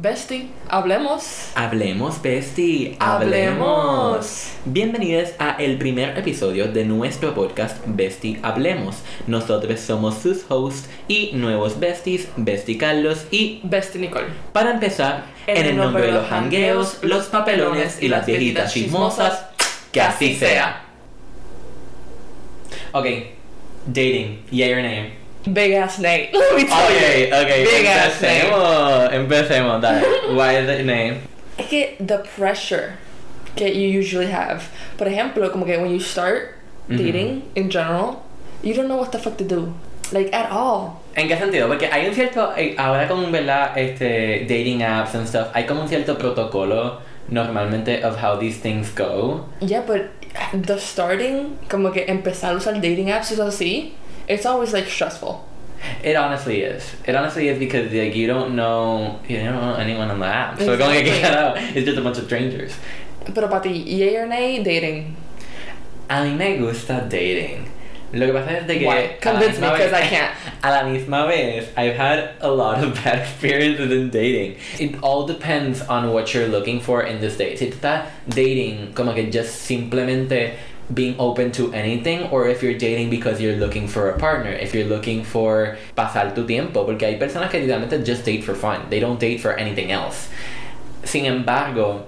Bestie, hablemos. Hablemos, Bestie. Hablemos. Bienvenidos a el primer episodio de nuestro podcast Bestie Hablemos. Nosotros somos sus hosts y nuevos besties, Bestie Carlos y Bestie Nicole. para empezar, en, el nombre de los hangueos, los papelones y las viejitas chismosas, que así sea. Ok, dating, yeah your name. Big ass Nate. Let me tell Ok, you. ok, Big ass name. empecemos, dale. Why is the name? Es que the pressure que you usually have. Por ejemplo, como que when you start dating in general, you don't know what the fuck to do. Like at all. ¿En qué sentido? Porque hay un cierto, eh, ahora con, ¿verdad? Este, dating apps and stuff, hay como un cierto protocolo normalmente of how these things go. Yeah, but the starting, como que empezar a usar dating apps y así, it's always like stressful. It honestly is. It honestly is because like you don't know, you don't know anyone on the app. So como que Exactly. claro, it's just a bunch of strangers. But about the yay or nay, dating. A mí me gusta dating. Lo que pasa es de que Why? Convince me, because I can't. A la misma vez, I've had a lot of bad experiences in dating. It all depends on what you're looking for in this date. Si tú estás dating como que just simplemente being open to anything or if you're dating because you're looking for a partner, if you're looking for pasar tu tiempo, porque hay personas que literalmente just date for fun. They don't date for anything else. Sin embargo,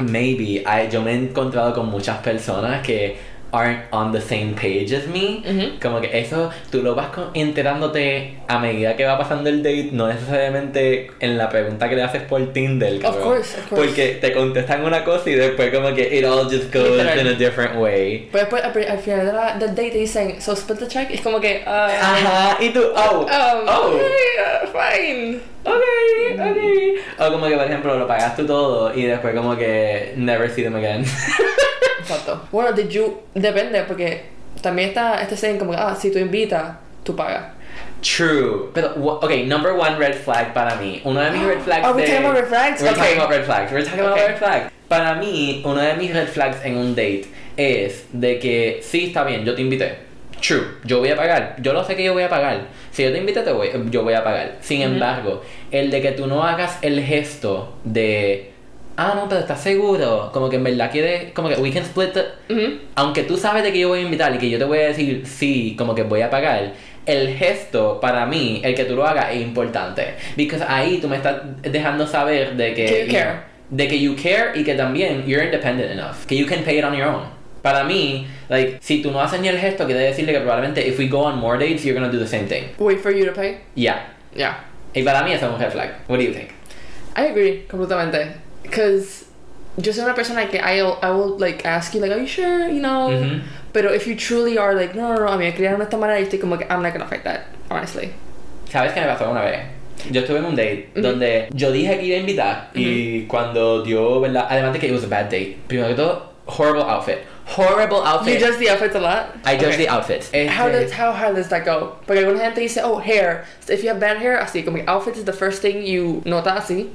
maybe I, yo me he encontrado con muchas personas que aren't on the same page as me. Ujú. Como que eso tú lo vas enterándote a medida que va pasando el date, no necesariamente en la pregunta que le haces por Tinder. Of course, of course. Porque te contestan una cosa y después como que it all just goes Literal. in a different way. Pero después, al al final de la- del date, te dicen, so split the check. Es como que, ah, Ajá, y tú, oh, um, oh. okay, uh, fine. Ok, ok. O como que, por ejemplo, lo pagas tú todo y después como que never see them again. Exacto. Bueno, did you, depende, porque también está este saying como ah, si tú invitas, tú pagas. True. Pero, ok, number one red flag para mí. Uno de mis red flags Are we de- talking about red flags? We're Okay. talking about red flags. We're talking about Okay. red flags. Para mí, uno de mis red flags en un date es de que, sí, está bien, yo te invité. True, yo voy a pagar. Yo lo sé que yo voy a pagar. Si yo te invité, te voy, yo voy a pagar. Sin embargo, el de que tú no hagas el gesto de... Ah, no, pero estás seguro. Como que en verdad quieres... Como que we can split the Ujú. aunque tú sabes de que yo voy a invitar y que yo te voy a decir sí, como que voy a pagar, el gesto para mí, el que tú lo hagas es importante. Porque ahí tú me estás dejando saber de que... Que you care. de que you care y que también you're independent enough. Que you can pay it on your own. Para mí, like, si tú no haces ni el gesto, quiere decirle que probablemente if we go on more dates, you're gonna do the same thing. Wait for you to pay. Yeah. Yeah. Y para mí eso es un red flag. What do you think? I agree completamente. Because yo soy una persona que I'll, I will like ask you like, are you sure? You know? Ujú. Pero if you truly are like, no, no, no, a mí me criaron de esta manera y estoy como que, I'm not gonna fight that, honestly. ¿Sabes qué me pasó una vez? Yo estuve en un date Ujú. donde yo dije que iba a invitar y cuando dio, ¿verdad? Además de que it was a bad date. Primero que todo, horrible outfit. Horrible outfit. You judge the outfits a lot? I judge Okay. the outfits. How does how hard does that go? Porque alguna gente dice, oh, hair. So if you have bad hair, así, como que outfits is the first thing you nota así.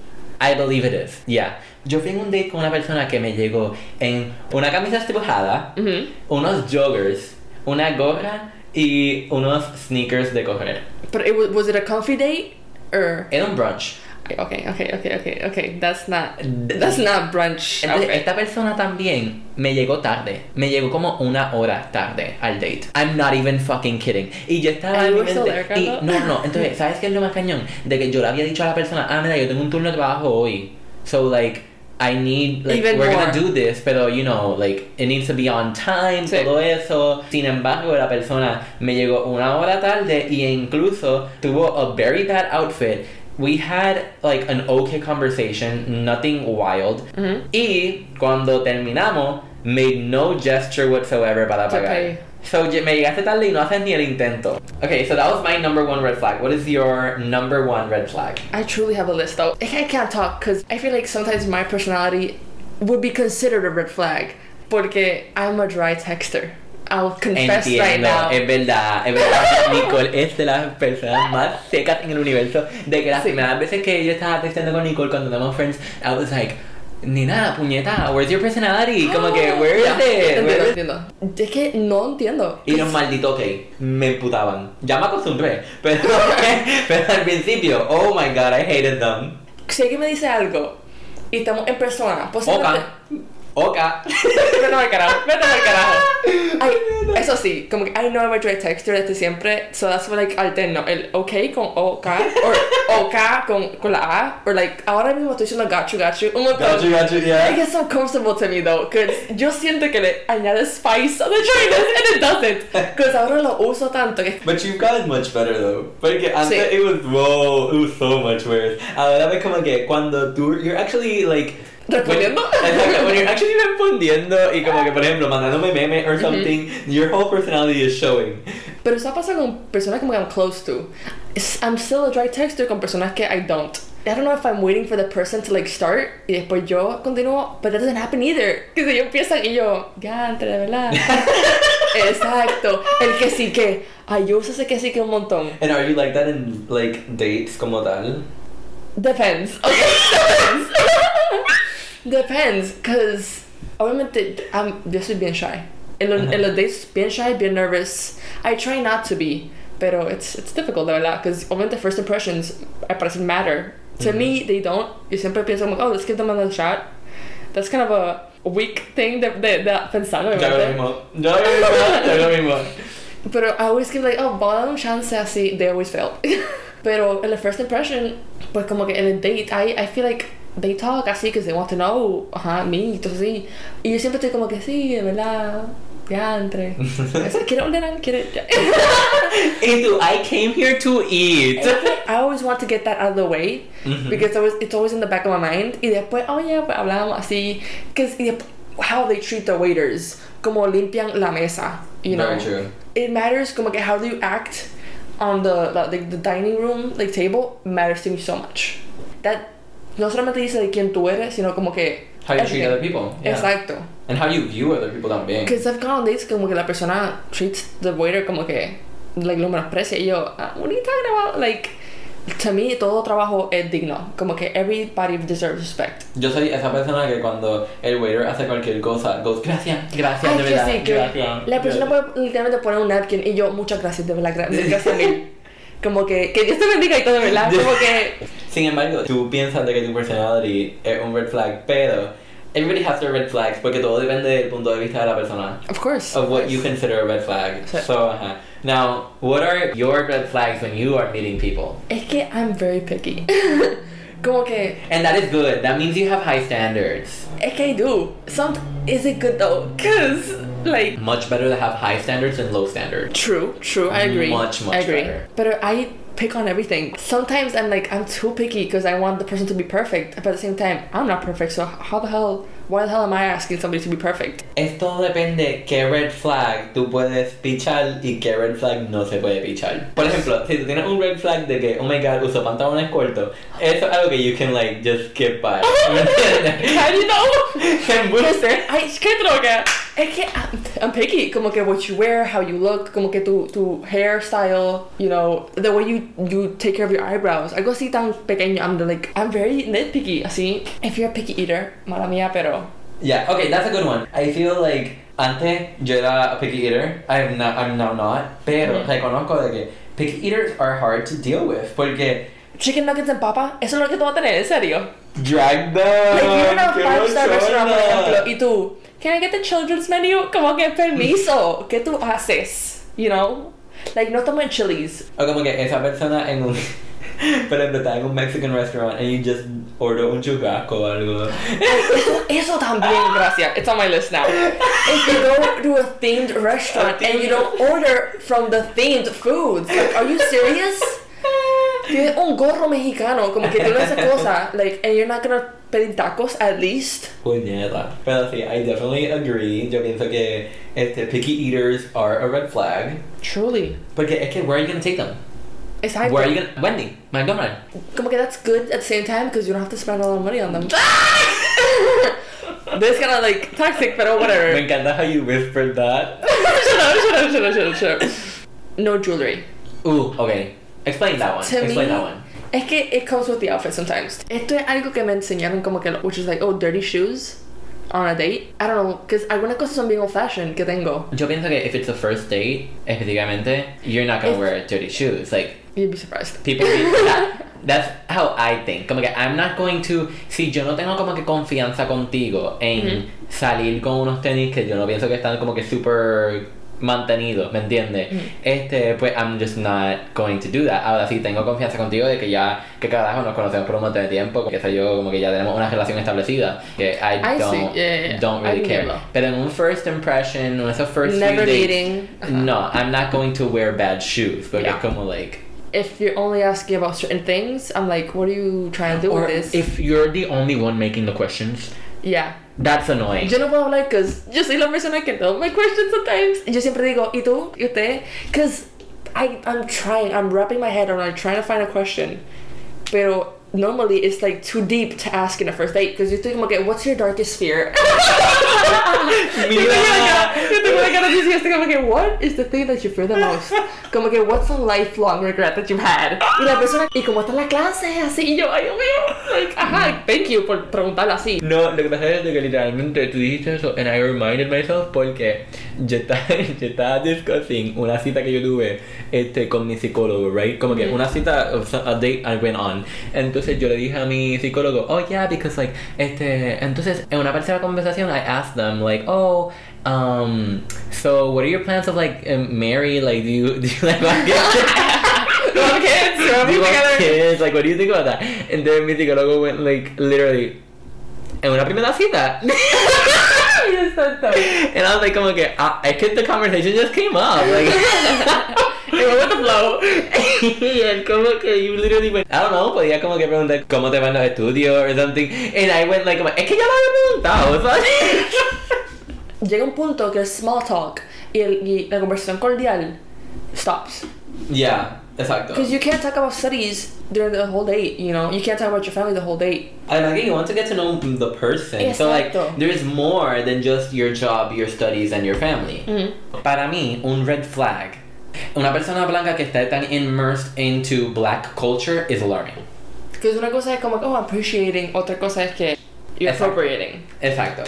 I believe it is. Yeah. Yo fui en un date con una persona que me llegó en una camisa estipujada, Mhm. unos joggers, una gorra y unos sneakers de correr. But it was, was it a comfy date? Or Era un brunch. Okay, okay, okay, okay, okay. That's not that's not brunch. Entonces, outfit. esta persona también me llegó tarde. Me llegó como una hora tarde al date. I'm not even fucking kidding. Y yo estaba en mi mente- y? No, no. Entonces, ¿sabes qué es lo más cañón? De que yo le había dicho a la persona, ah, mira, yo tengo un turno de trabajo hoy. So, like, I need, like, Even we're more. gonna do this, pero, you know, like, it needs to be on time, Sí. todo eso. Sin embargo, la persona me llegó una hora tarde y incluso tuvo a very bad outfit. We had, like, an okay conversation, nothing wild. Mhm. Y cuando terminamos, made no gesture whatsoever para pagar. pay. So me llegaste tarde y no haces ni el intento. Okay, so that was my number one red flag. What is your number one red flag? I truly have a list though. I I can't talk because I feel like sometimes my personality would be considered a red flag. Porque I'm a dry texter. I'll confess right Entiendo, now. es verdad, es verdad. Nicole es de las personas más secas en el universo. De que las Sí. primeras veces que yo estaba textando con Nicole cuando éramos friends, I was like, Nina, puñeta, where's your personality? Como que, where is it? Entiendo, entiendo. Es que no entiendo. Y los malditos ok, me emputaban. Ya me acostumbré, pero, pero al principio, oh my god, I hated them. si alguien me dice algo y estamos en persona, posiblemente... Oka. Oka. Vete al carajo, vete al carajo. Ay, eso sí, como que I know I'm a dry texture desde siempre, so that's why like alterno el OK con OK, or OK con, con la A, or like ahora mismo estoy diciendo got you, got you, un montón. Got you, got you, yeah. It gets so comfortable to me though, cause yo siento que le añade spice a the dryness and it doesn't, cause ahora lo uso tanto que But you've gotten much better though. Porque antes Sí. it was whoa, it was so much worse. Ahora ves como que cuando tú you're actually like Respondiendo. When, exacto, when you're actually respondiendo y como que por ejemplo mandándome meme or something, your whole personality is showing. Pero eso pasa con personas como que I'm close to. I'm still a dry texter con personas que I don't. I don't know if I'm waiting for the person to like start y después yo continúo, but that doesn't happen either. Que si yo empiezo y yo, ya, entre de verdad. Exacto. El que sí que. Ay, yo uso ese que sí que un montón. And are you like that in like dates como tal? Depends. Okay, depends. depends, cause obviamente I'm, yo soy bien shy. En, lo- en los dates bien shy, bien nervous. I try not to be, pero it's it's difficult de verdad, cause obviamente first impressions I parecen matter. To me, they don't. Yo siempre pienso oh, let's give them another shot. That's kind of a weak thing de, de, de pensar, Yo lo mismo. Yo lo mismo. Yo lo mismo. Pero I always give like, oh, voy a dar un chance así. They always fail. Pero en la first impression, pues como que en el date, I, I feel like they talk así because they want to know, ajá, me, todo así. Y yo siempre estoy como que sí, de verdad, ya entre. ¿Quiere ordenar? ¿Quiere? Ya. Y tú, I came here to eat. I always want to get that out of the way Mhm. because it's always, it's always in the back of my mind. Y después, oh yeah, pues hablábamos así. Because how they treat the waiters, como limpian la mesa, you know. Very true. it matters como que how do you act on the the, the dining room like table matters to me so much that no solamente dice de quién tú eres sino como que How you treat other people. Yeah. exacto And how you view other people también. because I've gone on dates como que la persona treats the waiter como que like lo menosprecia y yo "Ah, what are you talking about like to me todo trabajo es digno como que everybody deserves respect Yo soy esa persona que cuando el waiter hace cualquier cosa, goes, gracias, gracias, Ay, de verdad, sí, que gracias. la persona puede literalmente poner un napkin y yo, muchas gracias, de verdad, gra- gracias mil. Como que, que Dios te bendiga y todo, verdad. Como que, Sin embargo, tú piensas de que tu personality es un red flag, pero everybody has their red flags porque todo depende del punto de vista de la persona. of course. Of what you consider a red flag. Sí. So, uh now, what are your red flags when you are meeting people? Es que I'm very picky. Como que, And that is good. That means you have high standards. es que I do. Some, is it good though? Cause, like, Much better to have high standards than low standards. true, true, I agree. Much, much I agree. better. But I pick on everything. Sometimes I'm like, I'm too picky because I want the person to be perfect. But at the same time, I'm not perfect. So how the hell, why the hell am I asking somebody to be perfect? Esto depende qué red flag tú puedes pichar y qué red flag no se puede pichar. Por ejemplo, si tú tienes un red flag de que, oh my god, uso pantalones cortos, eso es algo que you can like just skip by. How do you know? Ay, qué droga. Es que I'm, I'm picky. Como que what you wear, how you look, como que tu, tu hairstyle, you know, the way you, you take care of your eyebrows. Algo así tan pequeño. I'm the, like, I'm very nitpicky. Así, if you're a picky eater, mala mía, pero. Yeah, okay, that's a good one. I feel like antes yo era a picky eater. I'm not, I'm now not. Pero Mm. reconozco de que picky eaters are hard to deal with porque Chicken nuggets and papa, eso es lo que tú vas a tener, en serio. drag them. Like, you're in a five star restaurant, por ejemplo, y tú, can I get the children's menu? Como que permiso, ¿qué tú haces? You know? Like, no estamos en Chili's. O como que esa persona en un. Por ejemplo, está en un Mexican restaurant and you just order un churrasco o algo. Eso, eso también, gracias. It's on my list now. If you go to a themed restaurant and you don't order from the themed foods, like, are you serious? Tienes un gorro mexicano, como que tiene esa cosa, like, and you're not gonna pedir tacos at least. Puñeta. Pero sí, I definitely agree. Yo pienso que este, picky eaters are a red flag. Truly. Porque es que, where are you gonna take them? Exacto. Where are you gonna. Wendy, McDonald's. Como okay, that's good at the same time because you don't have to spend a lot of money on them. this kind of like toxic, but oh, whatever. Me encanta how you whispered that. shut up, shut up, shut up, shut up, shut up. No jewelry. Ooh, okay. Explain that one. To Explain me, that one. Es que it comes with the outfit sometimes. Esto es algo que me enseñaron como que, which is like, oh, dirty shoes on a date. I don't know, because algunas cosas son bien old fashioned que tengo. Yo pienso que if it's a first date, específicamente, you're not gonna If- wear dirty shoes. Like, You'd be surprised. people be, That's how I think. Como que I'm not going to. Si yo no tengo como que confianza contigo en salir con unos tenis que yo no pienso que están como que super mantenidos, ¿me entiendes? Este, pues I'm just not going to do that. Ahora sí tengo confianza contigo de que ya, que carajo, nos conocemos por un montón de tiempo, que sé yo, como que ya tenemos una relación establecida, que I, I don't, Yeah, yeah. don't really I care. entiendo. Pero en un first impression, en esos first Never few dates, no, I'm not going to wear bad shoes, porque Yeah. es como like... If you're only asking about certain things, I'm like, what are you trying to do Or with this? if you're the only one making the questions, yeah. that's annoying. Yo no puedo hablar because yo soy la persona que no my questions sometimes. Yo siempre digo, ¿y tú? ¿Y usted? Because I, I'm trying, I'm wrapping my head around trying to find a question. Pero normally it's like too deep to ask in a first date because you think, okay, what's your darkest fear? Yo tengo la cara- yo cara así, estoy como que, what is the thing that you fear the most? Como que, what's a lifelong regret that you've had? Y la persona, y como está la clase, así, y yo, ay, Dios mío, like, ajá, thank you por preguntarlo así. No, lo que pasa es que literalmente tú dijiste eso and I reminded myself porque yo estaba, yo estaba discussing una cita que yo tuve este, con mi psicólogo, right? Como que una cita, a date I went on. Entonces yo le dije a mi psicólogo, oh yeah, because like, este, entonces en una parte de la conversación I asked them like, oh, um, so what are your plans of like um, marry? Like, do you, do you like want kids? Kids, do you want kids? Like, what do you think about that? And then mi psicólogo went like, literally, en una primera cita. Yes, that's so- And I was like, como que, ah, I que the conversation just came up. Like, It went with the flow. él como que, you literally went, I don't know, podía como que preguntar cómo te van los estudios or something. And I went like, es que ya lo había preguntado. Llega un punto que el small talk y, el, y la conversación cordial stops. yeah, exacto. Because you can't talk about studies during the whole date, you know? You can't talk about your family the whole date. Además que you want to get to know the person. So like, Exacto. there's more than just your job, your studies, and your family. Para mí, un red flag. Una persona blanca que está tan immersed into black culture is learning. Because una cosa es como, oh, appreciating, otra cosa es que you're Exacto. appropriating. Exacto.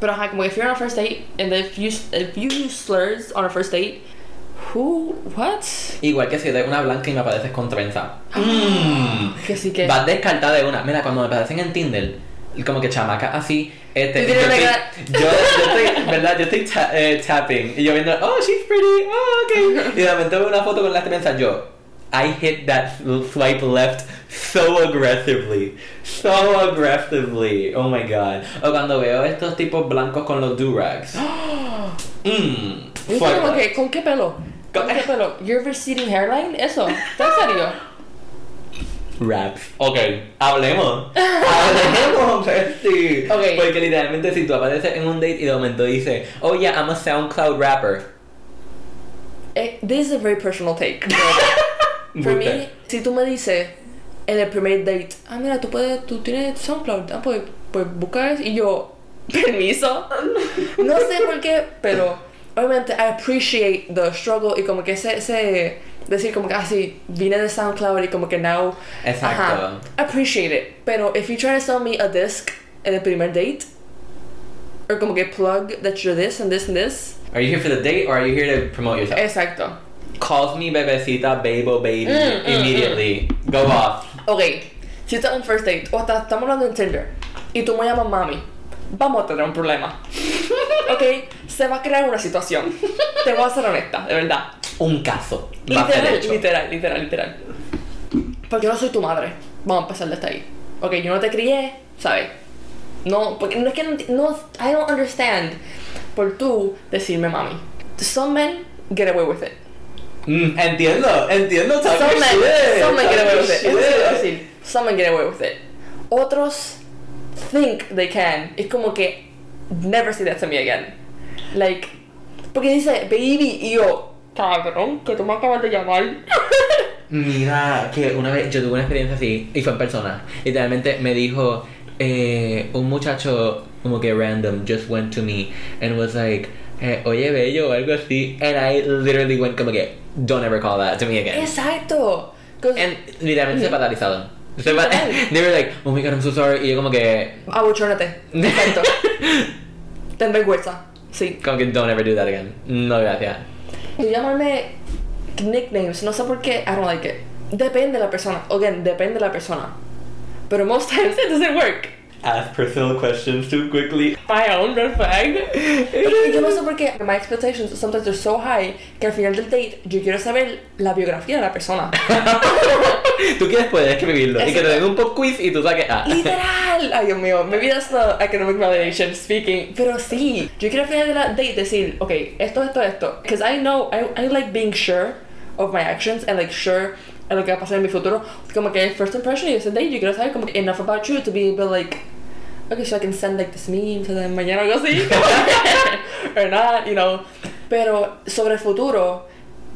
Pero ajá, como if you're on a first date and if you, if you use slurs on a first date, who, what? Igual que si eres una blanca y me apareces con trenza. Mm. Que sí que... Vas descartada de una. Mira, cuando me aparecen en Tinder, como que chamaca así, este, yo, estoy, una yo, yo estoy, ¿verdad? Yo estoy ta- eh, tapping y yo viendo, oh, she's pretty, oh, okay. Y de momento veo una foto con la esperanza, yo, I hit that swipe left so aggressively, so aggressively, oh my god. O cuando veo estos tipos blancos con los durags. Mmm, como que, ¿con qué pelo? ¿Con qué pelo? Your receding hairline? Eso. ¿Estás en serio? Raps. Ok, hablemos. hablemos, Bestie. Ok. Porque literalmente si tú apareces en un date y de momento dices, oh yeah, I'm a SoundCloud rapper. Eh, this is a very personal take. For Busca. me, si tú me dices en el primer date, ah, mira, tú puedes, tú tienes SoundCloud, ah, pues, pues busca eso. Y yo, permiso. No sé por qué, pero obviamente I appreciate the struggle y como que ese, ese decir como que así vine de SoundCloud y como que now Exacto. ajá, appreciate it pero if you try to sell me a disc en el primer date or como que plug that you're this and this and this Are you here for the date or are you here to promote yourself? exacto Calls me bebecita, babo, baby, Mm, mm, immediately. Go off. ok si estás en un first date o estás- estamos hablando en Tinder y tú me llamas mami vamos a tener un problema ok se va a crear una situación te voy a ser honesta de verdad Un caso. Literal, literal, literal, literal. Porque yo no soy tu madre. Vamos a empezar desde ahí. Ok, yo no te crié, ¿sabes? No, porque no es que no, I don't understand por tú decirme mami. Some men get away with it. Mm, entiendo, entiendo. Some men, shit, some men get away with it. Decir. Some men get away with it. Otros think they can. Es como que never say that to me again. Like, porque dice baby y yo, cabrón, que tú me acabas de llamar. Mira, que una vez yo tuve una experiencia así y fue en persona. Literalmente me dijo eh, un muchacho como que random just went to me and was like, eh, oye bello o algo así. And I literally went como que, don't ever call that to me again. Exacto. And literalmente se paralizaron. Se pa- Literal. They were like, oh my god, I'm so sorry. Y yo como que, Abuchónate. Exacto. Ten vergüenza. Sí. como que don't ever do that again. No gracias. Y llamarme nicknames, no sé por qué, I don't like it. Depende de la persona. Again, depende de la persona. Pero most times it doesn't work. Ask personal questions too quickly. My own red flag. Es que yo no sé por qué my expectations sometimes are so high que al final del date yo quiero saber la biografía de la persona. tú quieres puedes escribirlo y que te den un pop quiz y tú saques ah. Literal. Ay, Dios mío. Maybe that's the academic validation speaking. Pero sí. Yo quiero al final de la date decir, ok, esto, esto, esto. Because I know, I, I like being sure of my actions and like sure a lo que va a pasar en mi futuro. Como que first impression y ese date yo quiero saber como que enough about you to be able like okay, so I can send like this meme to them mañana algo así. or not, you know. Pero sobre el futuro,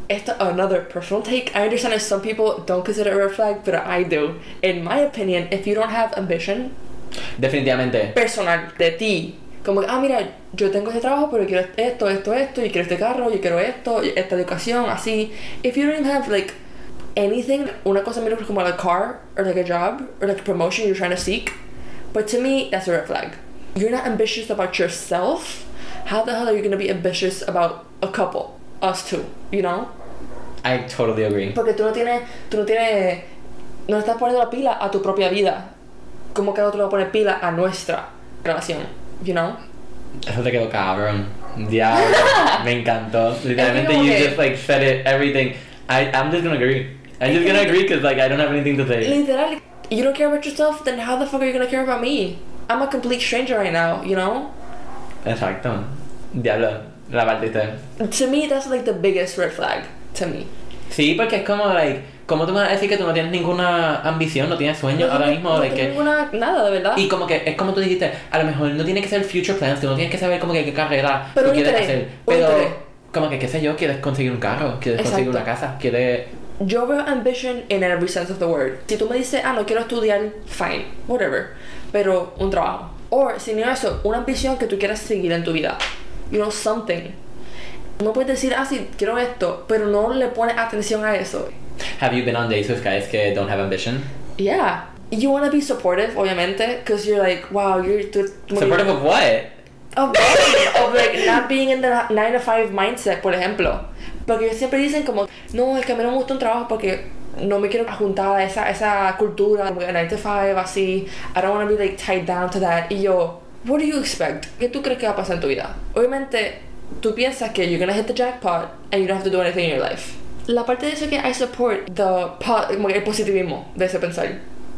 esto another personal take. I understand if some people don't consider it a red flag, but I do. In my opinion, if you don't have ambition Definitivamente. personal de ti, como que, ah, mira, yo tengo este trabajo, pero quiero esto, esto, esto, y quiero este carro, yo quiero esto, esta educación, así. If you don't even have like anything, una cosa menos como like a car, or like a job, or like a promotion you're trying to seek, but to me, that's a red flag. You're not ambitious about yourself. How the hell are you gonna be ambitious about a couple? Us two, you know? I totally agree. Porque tú no tienes, tú no tienes, no estás poniendo la pila a tu propia vida. Como cada otro le va a poner pila a nuestra relación, you know? Eso te quedó cabrón. Diablo. me encantó. Literalmente, you just like said it, everything. I, I'm just gonna agree. I'm just gonna agree because like I don't have anything to say. Literal, you don't care about yourself, then how the fuck are you gonna care about me? I'm a complete stranger right now, you know? Exacto. Diablo. La partiste. To me, that's like the biggest red flag. To me. Sí, porque es como, like, ¿cómo tú me vas a decir que tú no tienes ninguna ambición, no tienes sueño ahora mismo? no de tengo que... ninguna, nada, de verdad. Y como que es como tú dijiste, a lo mejor no tiene que ser future plans, tú no tienes que saber como que qué carrera Pero tú quieres interés, hacer. Pero como que qué sé yo, quieres conseguir un carro, quieres conseguir Exacto. una casa, quieres Yo veo ambition in every sense of the word. Si tú me dices, ah, no quiero estudiar, fine, whatever. Pero un trabajo. O, si no eso, una ambición que tú quieras seguir en tu vida. You know, something. No puedes decir, ah, sí, quiero esto, pero no le pones atención a eso. Have you been on dates with guys que don't have ambition? Yeah. You want to be supportive, obviamente, because you're like, wow, you're... tú- Supportive of what? Of like not being in the 9 to 5 mindset, por ejemplo. Porque siempre dicen como, no, es que a mí no me gusta un trabajo porque no me quiero juntar a esa, esa cultura, como que 9 to 5, así. I don't want to be like tied down to that. Y yo, what do you expect? ¿Qué tú crees que va a pasar en tu vida? Obviamente, tú piensas que you're gonna hit the jackpot and you don't have to do anything in your life. La parte de eso que I support the como el positivismo de ese pensar.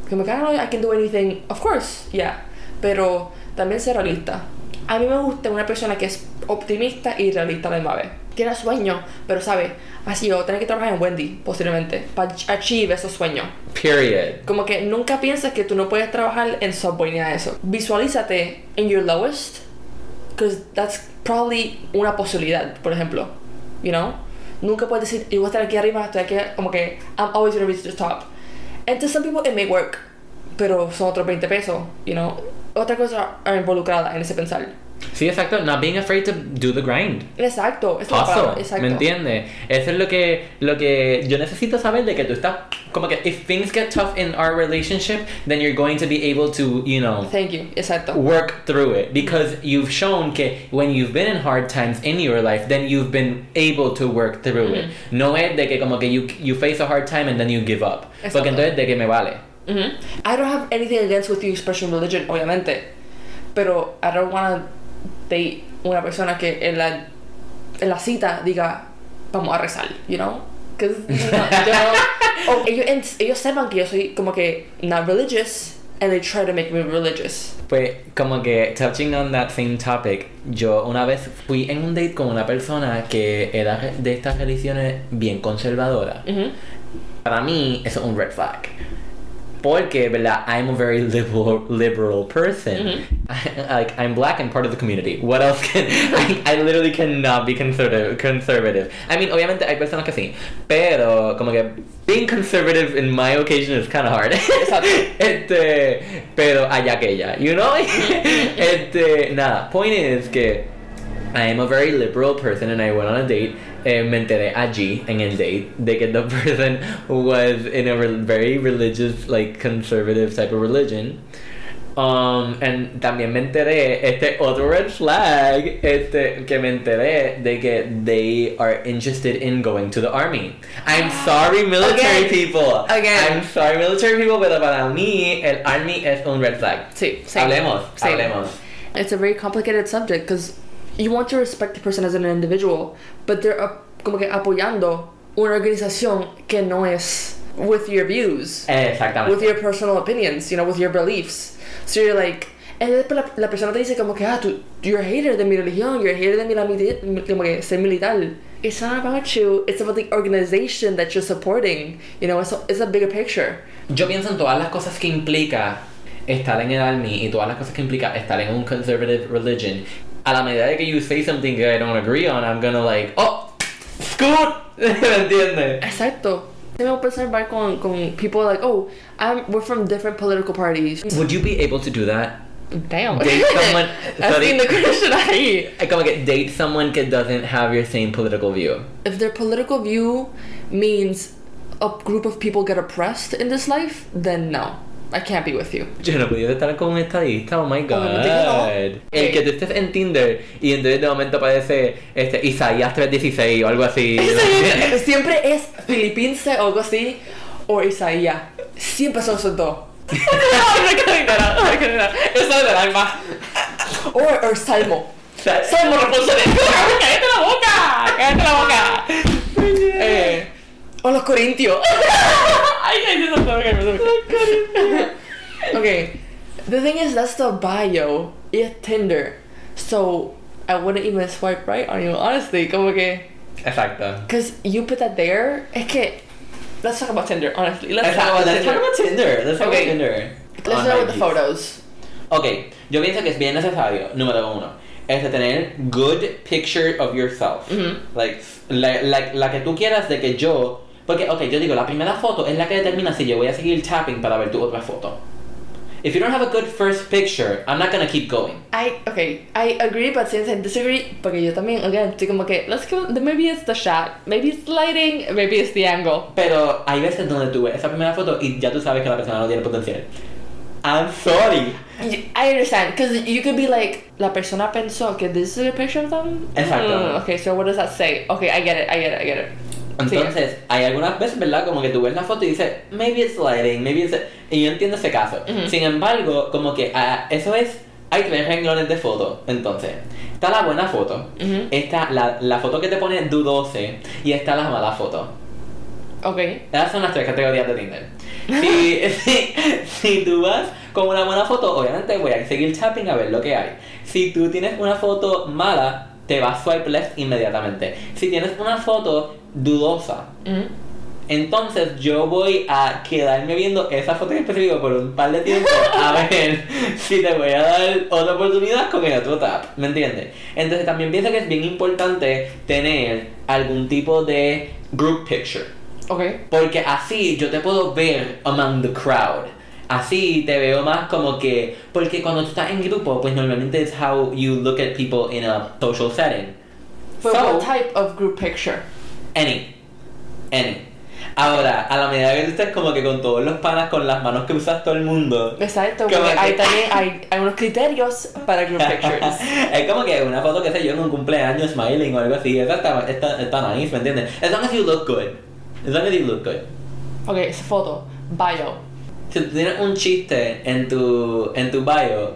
Como que, ah, no, I can do anything. Of course, yeah. Pero también ser realista. A mí me gusta una persona que es optimista y realista a la misma vez. Tiene sueños, pero sabe, así yo tener que trabajar en Wendy, posiblemente, para achieve esos sueños. Period. Como que nunca piensas que tú no puedes trabajar en Subway ni de eso. Visualízate in your lowest, because that's probably una posibilidad, por ejemplo. You know? Nunca puedes decir, yo voy a estar aquí arriba, estoy aquí, como que, I'm always gonna reach the top. And to some people it may work, pero son otros 20 pesos, you know? Otra cosa are involucrada en ese pensar. Sí, exacto. Not being afraid to do the grind. Exacto, es Hustle, exacto. ¿me entiendes? Eso es lo que, lo que yo necesito saber de que tú estás como que if things get tough in our relationship, then you're going to be able to, you know, Thank you, exacto. work through it because you've shown que when you've been in hard times in your life, then you've been able to work through it. No es de que como que you, you face a hard time and then you give up. Exacto. Porque entonces de que me vale. Mhm. I don't have anything against with you expressing religion, obviamente. Pero I don't want to date una persona que en la, en la cita diga, vamos a rezar, you know? Because yo, o ellos, ellos sepan que yo soy como que not religious and they try to make me religious. Pues como que touching on that same topic, yo una vez fui en un date con una persona que era de estas religiones bien conservadoras. Mhm. Para mí eso es un red flag. Porque, ¿verdad? I'm a very liberal, liberal person. Mm-hmm. like, I'm black and part of the community. What else can... I, I literally cannot be conservative, conservative. I mean, obviamente hay personas que sí. Pero, como que... Being conservative in my occasion is kind of hard. Este... Pero allá que ella, you know? Mm-hmm. este... Nada. Point is que... I am a very liberal person and I went on a date. Eh, me enteré allí en el date de que the person was in a re- very religious, like conservative type of religion. Um, and también me enteré, este otro red flag, este, que me enteré de que they are interested in going to the army. I'm sorry, military Again. people. Again. I'm sorry, military people, pero para mí el army es un red flag. Sí, same. Hablemos, Same. hablemos. It's a very complicated subject because you want to respect the person as an individual, but they're como que apoyando una organización que no es with your views, Exactamente. with your personal opinions, you know, with your beliefs. So you're like, and después la, la persona te dice como que, ah, tú, you're a hater de mi religión, you're a hater de mi, la mili- como que ser militar. It's not about you, it's about the organization that you're supporting. You know, it's a, it's a bigger picture. Yo pienso en todas las cosas que implica estar en el army y todas las cosas que implica estar en un conservative religion. A la medida de que you say something that I don't agree on, I'm gonna like, oh, scoot, ¿me entiendes? Exacto. Voy a observar con, con people like, oh, I'm, we're from different political parties. Would you be able to do that? Damn. Date someone- sorry. The question ahí. Como que date someone que doesn't have your same political view. If their political view means a group of people get oppressed in this life, then no. I can't be with you. Yo no podía estar con un estadista, oh my god. Obviamente que no. El que tú estés en Tinder y entonces de momento aparece este, Isaías 316 o algo así. Siempre es Filipinse o algo así, o Isaías. Siempre son esos dos. no, me quedo ignorada. Eso es del alma. O o Salmo. Salmo responsable. ¡Cállate la boca! ¡Cállate la boca! Eh, o los corintios. ay, ay, eso no, okay, okay. Okay. The thing is, that's the bio. It's Tinder. So, I wouldn't even swipe right on you, honestly. Como que. Exacto. Because you put that there. Es que. Let's talk about Tinder, honestly. Let's, Let's talk talk about let's talk Tinder. about Tinder. Let's talk Okay. about Tinder. Let's start with the photos. Ok, yo pienso que es bien necesario, número uno, es de tener good picture of yourself. Mhm. Like, la, la, la que tú quieras de que yo... Porque, ok, yo digo, la primera foto es la que determina si yo voy a seguir tapping para ver tu otra foto. If you don't have a good first picture, I'm not gonna keep going. I okay, I agree, but since I disagree, porque yo también again estoy como que let's go. Maybe it's the shot, maybe it's the lighting, maybe it's the angle. Pero hay veces donde tú ves esa primera foto y ya tú sabes que la persona no tiene potencial. I'm sorry. I understand, because you could be like la persona pensó que this is a picture of them. Exacto. Mm, okay, so what does that say? Okay, I get it, I get it, I get it. Sí. Entonces, hay algunas veces, ¿verdad? Como que tú ves la foto y dices, maybe it's lighting, maybe it's... Y yo entiendo ese caso. Sin embargo, como que ah, eso es... Hay tres renglones de foto. Entonces, está la buena foto, está la, la foto que te pone dudose y está la mala foto. Okay. Esas son las tres categorías de Tinder. Si, si, si tú vas con una buena foto, obviamente voy a seguir tapping a ver lo que hay. Si tú tienes una foto mala, te vas swipe left inmediatamente. Si tienes una foto dudosa, Mm. entonces yo voy a quedarme viendo esa foto en específico por un par de tiempo a ver si te voy a dar otra oportunidad con el otro tap, ¿me entiendes? Entonces también pienso que es bien importante tener algún tipo de group picture. Okay. Porque así yo te puedo ver among the crowd. Así te veo más como que. Porque cuando tú estás en grupo, pues normalmente es how you look at people in a social setting. But So- what type of group picture? Any. Any. Ahora, a la medida que tú estés como que con todos los panas, con las manos que usas todo el mundo. Exacto, porque que- hay también hay, hay unos criterios para group pictures. es como que una foto que sé yo en un cumpleaños smiling o algo así. Esa está, está, está nice, ¿me entiendes? As long as you look good. As long as you look good. Okay, esa foto, bio. Si tú tienes un chiste en tu, en tu bio,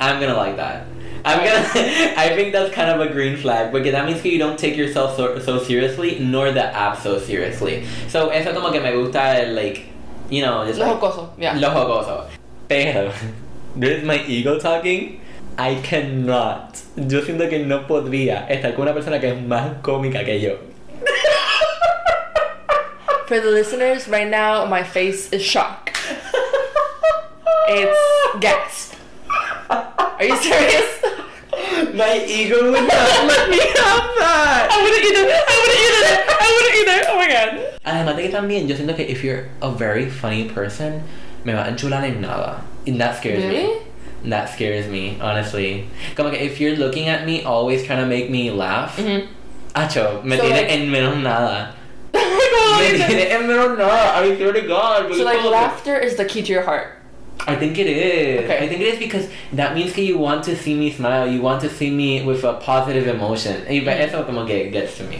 I'm gonna like that. I'm gonna. I think that's kind of a green flag because that means que you don't take yourself so, so seriously, nor the app so seriously. So eso como que me gusta el like, you know, just Lo like, jocoso, yeah. Lo jocoso. Pero, this is my ego talking. I cannot. Yo siento que no podría estar con una persona que es más cómica que yo. For the listeners, right now my face is shock. It's gasp. Are you serious? My ego would not let me have that. I wouldn't either. I wouldn't either. I wouldn't either. Oh my god. Además de que también yo siento que if you're a very funny person, me va a enchular en nada. And that scares Really? me. That scares me, honestly. Como que if you're looking at me, always trying to make me laugh, Mhm. acho, me So, tiene like- en menos nada. Me my tiene en menos nada. I swear to God. So like laughter is the key to your heart. I think it is. Okay. I think it is because that means que you want to see me smile. You want to see me with a positive emotion. Y Mm. eso como que gets to me.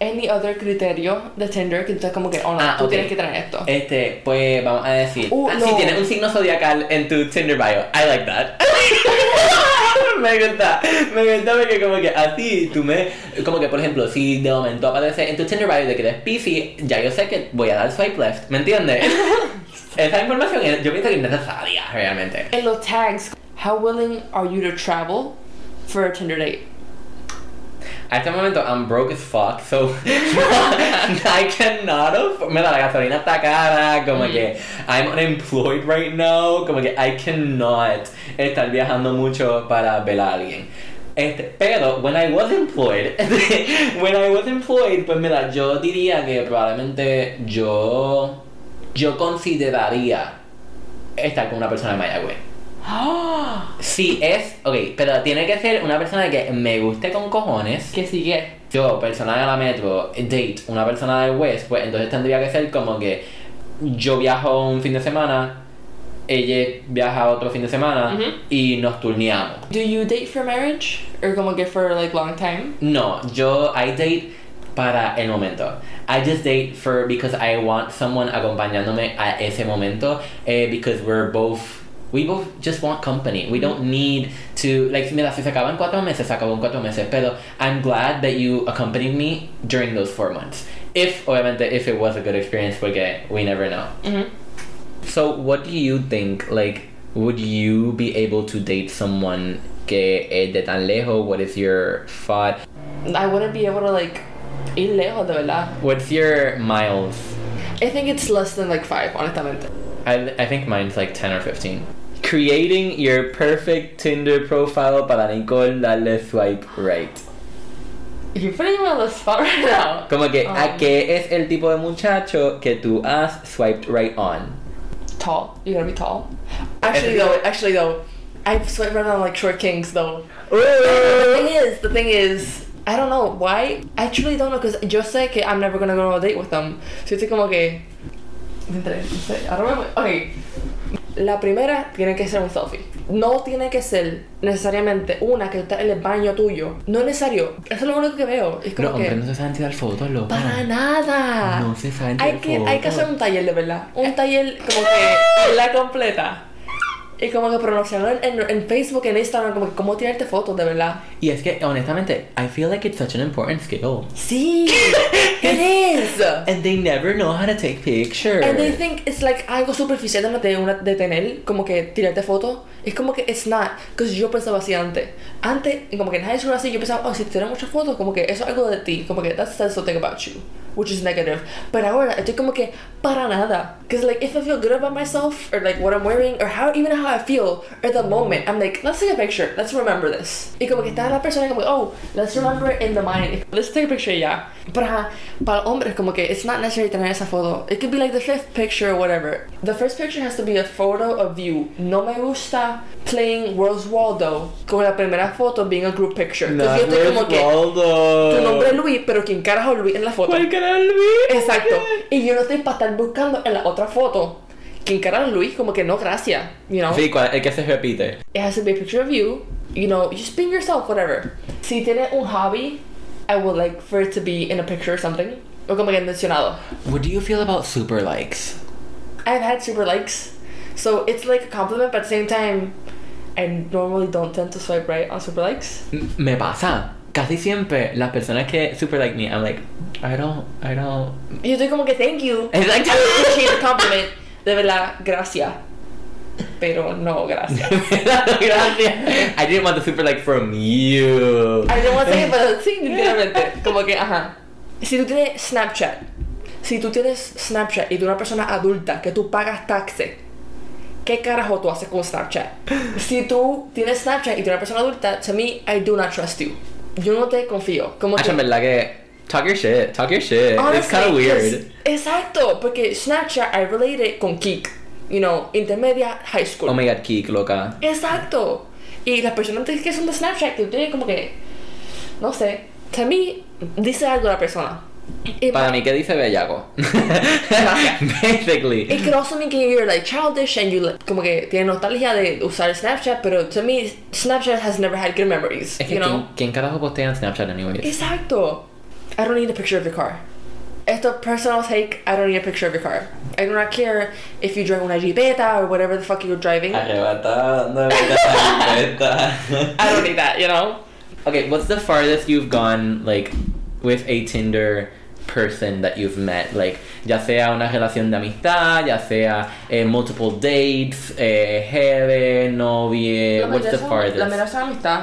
Any other criterio de Tinder que tú estás como que, oh no, Ah, tú ok. tienes que tener esto. Este, pues vamos a decir, Uh, ah, no. si tienes un signo zodiacal en tu Tinder bio, I like that. me gusta, me gusta porque como que así tú me, como que por ejemplo, si de momento aparece en tu Tinder bio de que eres Pisces, ya yo sé que voy a dar swipe left, ¿me entiendes? Esa información es- yo pienso que es necesaria realmente. En los tags, how willing are you to travel for a Tinder date? A este momento I'm broke as fuck, so I cannot afford. Mira, la gasolina está cara, como que I'm unemployed right now, como que I cannot estar viajando mucho para ver a alguien. Este, pero when I was employed, when I was employed, pues mira, yo diría que probablemente yo yo consideraría estar con una persona de Mayagüez. Si es, ok, pero tiene que ser una persona que me guste con cojones. que sigue. Yo, persona de la metro, date una persona del West, pues entonces tendría que ser como que yo viajo un fin de semana, ella viaja otro fin de semana y nos turneamos. Do you date for marriage? Or como que for like long time? No, yo I date para el momento. I just date for because I want someone acompañándome a ese momento eh, because we're both we both just want company. We don't need to like mira, si se acaba en cuatro meses, se acabó en cuatro meses, pero I'm glad that you accompanied me during those four months. If obviamente if it was a good experience porque we never know. Mhm. So what do you think like would you be able to date someone que es de tan lejos? What is your thought? I wouldn't be able to like ir lejos de verdad. What's your miles? I think it's less than like five, honestamente. I, I think mine's like 10 or 15. Creating your perfect Tinder profile para Nicole darle swipe right. You're putting me on the spot right now. Como que, Um, ¿a qué es el tipo de muchacho que tú has swiped right on? Tall. You gotta be tall. Actually though, actually though, I've swiped right on like short kings though. The thing is, the thing is, I don't know why. I truly don't know because yo sé que I'm never gonna go on a date with them. So estoy como que. Entre- no sé, ahora me- Ok. La primera tiene que ser un selfie. No tiene que ser necesariamente una que está en el baño tuyo. No es necesario. Eso es lo único que veo. Es como No, que. hombre, no se saben tirar fotos, loco. Para nada. No se saben hay tirar que, hay que fotos. hacer un taller de verdad. Un taller como que la completa. Y como que promocionar en, en Facebook, en Instagram, como que cómo tirarte fotos de verdad. Y es que, honestamente, I feel like it's such an important skill. Sí, it is. And they never know how to take pictures. And they think it's like algo superficial de, una, de tener, como que tirarte fotos. Es como que it's not. Because yo pensaba así antes. Antes, y como que en high school así, yo pensaba, oh, si tiras muchas fotos, como que eso es algo de ti. Como que that says something about you. Which is negative. Pero ahora estoy como que para nada. Because like if I feel good about myself, or like what I'm wearing, or how even how I feel at the moment, I'm like, let's take a picture. Let's remember this. Y como que está la persona como, oh, let's remember it in the mind. Let's take a picture ya. Pero ajá, para hombres como que it's not necessary tener esa foto. It could be like the fifth picture or whatever. The first picture has to be a photo of you. No me gusta playing Rose Waldo con la primera foto being a group picture. Because yo estoy como que Waldo. tu nombre es Luis, pero ¿quién carajo Luis en la foto? ¿Cuál canal, Luis? Exacto. Y yo no estoy para estar buscando en la otra foto. ¿Quién carajo Luis? Como que no, gracias. You know? Sí, ¿cuál- el que se repite. It has to be a picture of you. You know, just being yourself, whatever. Si tienes un hobby, I would like for it to be in a picture or something. O como que mencionado. What do you feel about super likes? I've had super likes. So it's like a compliment, but at the same time, I normally don't tend to swipe right on super likes. Me pasa. Casi siempre las personas que super like me, I'm like, I don't, I don't. Yo estoy como que thank you. Exacto. I appreciate the compliment. De verdad, gracias. Pero no, gracias. Gracias. I didn't want the super like from you. I don't want to say it, pero sí, literalmente. Como que, ajá. Si tú tienes Snapchat, si tú tienes Snapchat y tú eres una persona adulta que tú pagas taxes, ¿qué carajo tú haces con Snapchat? Si tú tienes Snapchat y tú eres una persona adulta, to me, I do not trust you. Yo no te confío. Como en que, verdad que talk your shit, talk your shit. It's kind of Honestly, weird. 'cause- Exacto, porque Snapchat I relate it con Kik. You know, intermedia, high school. Oh my god, Kik, loca. Exacto. Y las personas que son de Snapchat, que tienen como que, no sé, to me, dice algo la persona. It Para might- mí, ¿qué dice bellaco? Basically. It could also mean que you're like childish and you like, como que tiene nostalgia de usar Snapchat, pero to me Snapchat has never had good memories, Es que you know? ¿quién, ¿quién carajo postea en Snapchat anyways? Exacto. I don't need a picture of your car. Esto personal take, I don't need a picture of your car. I do not care if you drive una Jeepeta or whatever the fuck you're driving. Arrebatando, I don't need that, you know? Okay, what's the farthest you've gone, like, with a Tinder person that you've met? Like, ya sea una relación de amistad, ya sea eh, multiple dates, eh, jefe, novie, what's the La farthest? amenaza de amistad.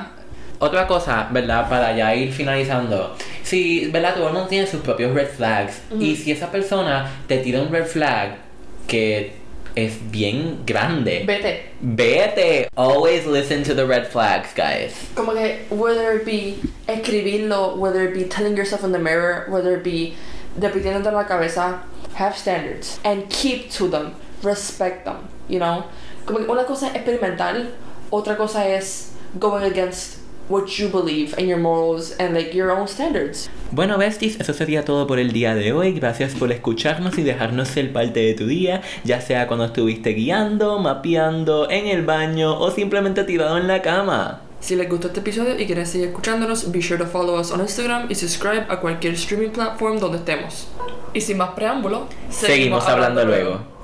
Otra cosa, ¿verdad? Para ya ir finalizando. Si, ¿verdad? Todo el mundo tiene sus propios red flags. Y si esa persona te tira un red flag que es bien grande, Vete. vete. Always listen to the red flags, guys. Como que, whether it be escribirlo, whether it be telling yourself in the mirror, whether it be repitiéndote en la cabeza, have standards and keep to them, respect them, you know? Como que una cosa es experimental, otra cosa es going against what you believe and your morals and like your own standards. Bueno, besties, eso sería todo por el día de hoy. Gracias por escucharnos y dejarnos ser parte de tu día, ya sea cuando estuviste guiando, mapeando, en el baño o simplemente tirado en la cama. Si les gustó este episodio y quieren seguir escuchándonos, be sure to follow us on Instagram y subscribe a cualquier streaming platform donde estemos. Y sin más preámbulo, Seguimos hablando luego.